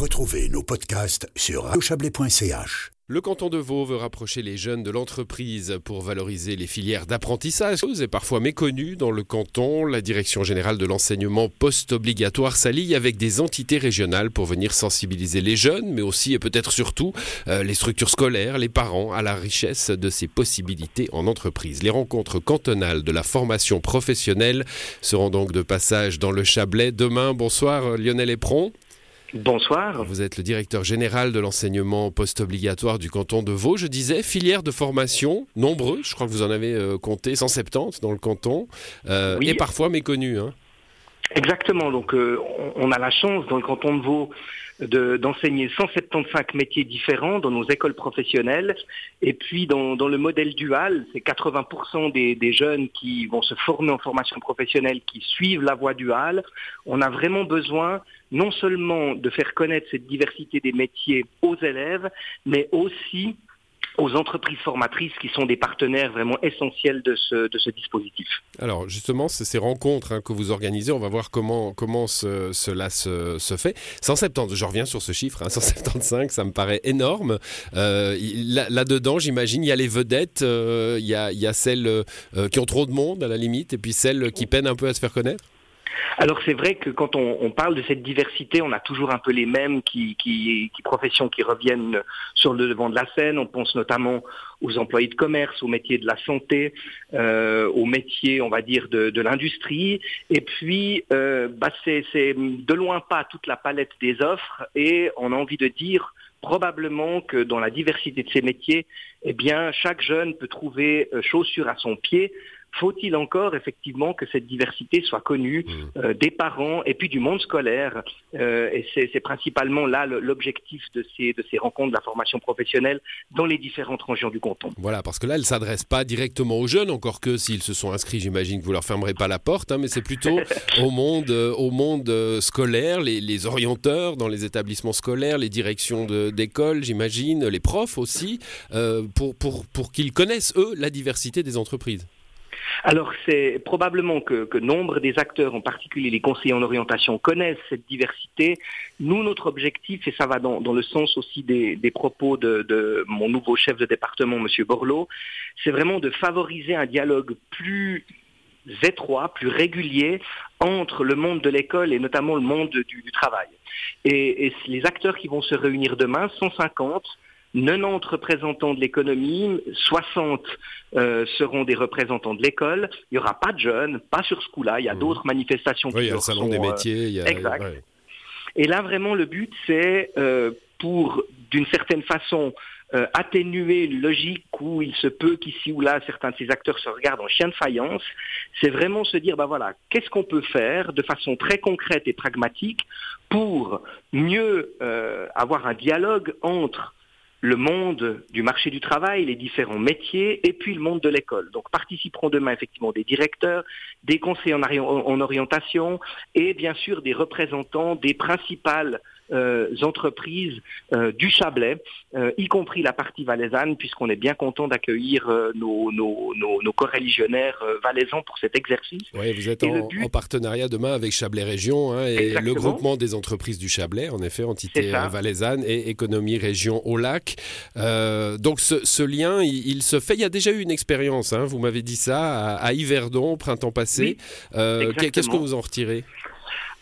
Retrouvez nos podcasts sur radiochablais.ch. Le canton de Vaud veut rapprocher les jeunes de l'entreprise pour valoriser les filières d'apprentissage et parfois méconnues dans le canton. La Direction générale de l'enseignement post-obligatoire s'allie avec des entités régionales pour venir sensibiliser les jeunes, mais aussi et peut-être surtout euh, les structures scolaires, les parents à la richesse de ces possibilités en entreprise. Les rencontres cantonales de la formation professionnelle seront donc de passage dans le Chablais demain. Bonsoir Lionel Epron. Bonsoir. Vous êtes le directeur général de l'enseignement post-obligatoire du canton de Vaud. Je disais, filières de formation nombreux, je crois que vous en avez euh, compté 170 dans le canton, euh, et parfois méconnus. Hein. Exactement, donc euh, on a la chance dans le canton de Vaud d'enseigner 175 métiers différents dans nos écoles professionnelles. Et puis dans, le modèle dual, c'est 80% des, des, jeunes qui vont se former en formation professionnelle qui suivent la voie duale. On a vraiment besoin non seulement de faire connaître cette diversité des métiers aux élèves, mais aussi aux entreprises formatrices qui sont des partenaires vraiment essentiels de ce, de ce dispositif. Alors justement, c'est ces rencontres hein, que vous organisez, on va voir comment, comment cela se, se, fait. 170, je reviens sur ce chiffre, 175, hein, ça me paraît énorme. Euh, Là-dedans, j'imagine, il y a les vedettes, euh, il, y a, y a, celles euh, qui ont trop de monde à la limite, et puis celles qui peinent un peu à se faire connaître alors c'est vrai que quand on, parle de cette diversité, on a toujours un peu les mêmes qui, professions qui reviennent sur le devant de la scène. On pense notamment aux employés de commerce, aux métiers de la santé, euh, aux métiers, on va dire, de, l'industrie. Et puis, euh, bah, c'est de loin pas toute la palette des offres et on a envie de dire probablement que dans la diversité de ces métiers, eh bien, chaque jeune peut trouver euh, chaussure à son pied faut-il encore effectivement que cette diversité soit connue mmh. euh, des parents et puis du monde scolaire euh, Et c'est principalement là l'objectif de ces, de ces rencontres de la formation professionnelle dans les différentes régions du canton. Voilà, parce que là, elle ne s'adresse pas directement aux jeunes, encore que s'ils se sont inscrits, j'imagine que vous leur fermerez pas la porte, hein, mais c'est plutôt au monde, euh, au monde scolaire, les, les, orienteurs dans les établissements scolaires, les directions d'école, j'imagine, les profs aussi, pour, pour, pour qu'ils connaissent, eux, la diversité des entreprises. Alors c'est probablement que, nombre des acteurs, en particulier les conseillers en orientation, connaissent cette diversité. Nous, notre objectif, et ça va dans, le sens aussi des, propos de, mon nouveau chef de département, M. Borloo, c'est vraiment de favoriser un dialogue plus étroit, plus régulier entre le monde de l'école et notamment le monde du, travail. Et, et les acteurs qui vont se réunir demain, 150, 90 représentants de l'économie, 60 euh, seront des représentants de l'école. Il n'y aura pas de jeunes, pas sur ce coup-là. Il y a mmh. d'autres manifestations. Oui, il y a le salon des euh, métiers. Il y a... Exact. Et là, vraiment, le but, c'est euh, pour, d'une certaine façon, atténuer une logique où il se peut qu'ici ou là, certains de ces acteurs se regardent en chien de faïence. C'est vraiment se dire, ben voilà, qu'est-ce qu'on peut faire de façon très concrète et pragmatique pour mieux avoir un dialogue entre le monde du marché du travail, les différents métiers, et puis le monde de l'école. Donc participeront demain effectivement des directeurs, des conseillers en, orientation, et bien sûr des représentants des principales entreprises euh, du Chablais, euh, y compris la partie valaisanne, puisqu'on est bien content d'accueillir nos, nos, nos, nos coreligionnaires valaisans pour cet exercice. Oui, vous êtes en, partenariat demain avec Chablais Région hein, et le groupement des entreprises du Chablais, en effet, entité valaisanne et économie région au lac. donc ce, lien, il, se fait. Il y a déjà eu une expérience, hein, vous m'avez dit ça, à, Yverdon, printemps passé. Qu'est-ce que vous en retirez?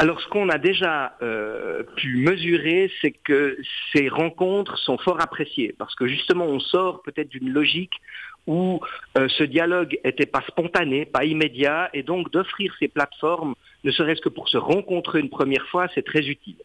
Alors, ce qu'on a déjà euh, pu mesurer, c'est que ces rencontres sont fort appréciées, parce que justement, on sort peut-être d'une logique où euh, ce dialogue n'était pas spontané, pas immédiat, et donc d'offrir ces plateformes, ne serait-ce que pour se rencontrer une première fois, c'est très utile.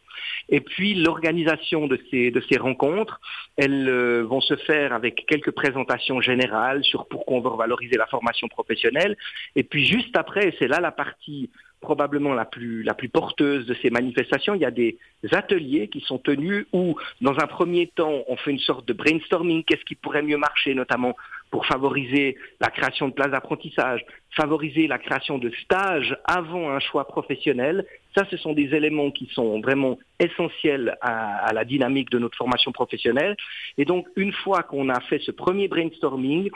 Et puis l'organisation de ces, de ces rencontres, elles euh, vont se faire avec quelques présentations générales sur pourquoi on veut valoriser la formation professionnelle, et puis juste après, c'est là la partie probablement la plus, la plus porteuse de ces manifestations. Il y a des ateliers qui sont tenus où, dans un premier temps, on fait une sorte de brainstorming, qu'est-ce qui pourrait mieux marcher, notamment pour favoriser la création de places d'apprentissage, favoriser la création de stages avant un choix professionnel. Ça, ce sont des éléments qui sont vraiment essentiels à, la dynamique de notre formation professionnelle. Et donc, une fois qu'on a fait ce premier brainstorming,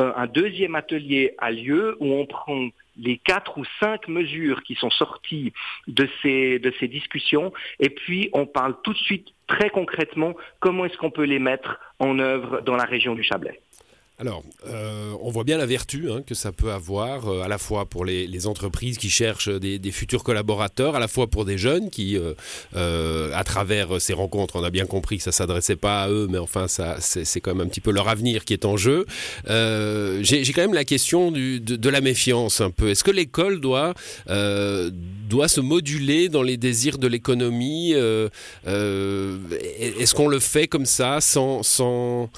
euh, un deuxième atelier a lieu où on prend les quatre ou cinq mesures qui sont sorties de ces, de ces discussions, et puis on parle tout de suite très concrètement comment est-ce qu'on peut les mettre en œuvre dans la région du Chablais. Alors, euh, on voit bien la vertu hein, que ça peut avoir, euh, à la fois pour les, entreprises qui cherchent des, futurs collaborateurs, à la fois pour des jeunes qui, euh, à travers ces rencontres, on a bien compris que ça s'adressait pas à eux, mais enfin, c'est quand même un petit peu leur avenir qui est en jeu. J'ai quand même la question de, la méfiance un peu. Est-ce que l'école doit, se moduler dans les désirs de l'économie Est-ce qu'on le fait comme ça, sans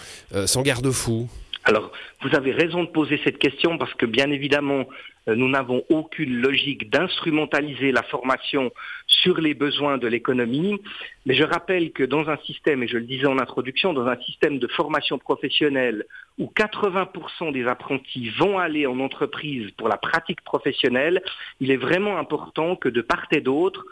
garde-fou alors, vous avez raison de poser cette question parce que bien évidemment, euh, nous n'avons aucune logique d'instrumentaliser la formation sur les besoins de l'économie. Mais je rappelle que dans un système, et je le disais en introduction, dans un système de formation professionnelle où 80% des apprentis vont aller en entreprise pour la pratique professionnelle, il est vraiment important que de part et d'autre,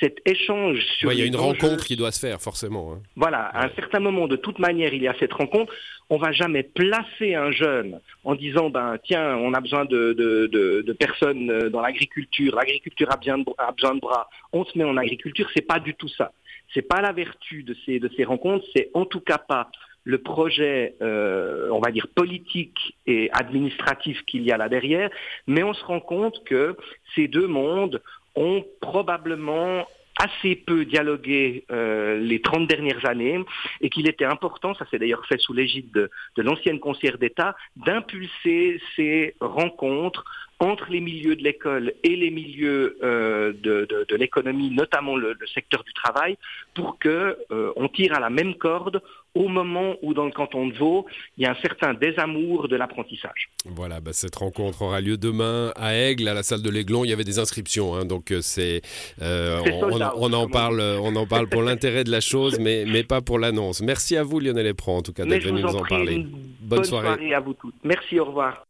cet échange sur... il y a une rencontre qui doit se faire, forcément. Hein. Voilà, à un certain moment, de toute manière, il y a cette rencontre. On va jamais placer un jeune en disant, ben tiens, on a besoin de, de, personnes euh, dans l'agriculture, l'agriculture a, a besoin de bras, on se met en agriculture, c'est pas du tout ça. C'est pas la vertu de ces, de ces rencontres, c'est en tout cas pas le projet, euh, on va dire, politique et administratif qu'il y a là derrière, mais on se rend compte que ces deux mondes ont probablement assez peu dialogué euh, les 30 dernières années et qu'il était important, ça s'est d'ailleurs fait sous l'égide de, l'ancienne conseillère d'État, d'impulser ces rencontres entre les milieux de l'école et les milieux euh, de, l'économie, notamment le, secteur du travail, pour qu'on euh, tire à la même corde au moment où dans le canton de Vaud, il y a un certain désamour de l'apprentissage. Voilà, bah, cette rencontre aura lieu demain à Aigle, à la salle de l'Aiglon. Il y avait des inscriptions, hein, donc euh, c'est on, en parle, on en parle pour l'intérêt de la chose, mais, mais pas pour l'annonce. Merci à vous, Lionel Epron, en tout cas, d'être venu nous en parler. Bonne, soirée. soirée à vous tous. Merci, au revoir.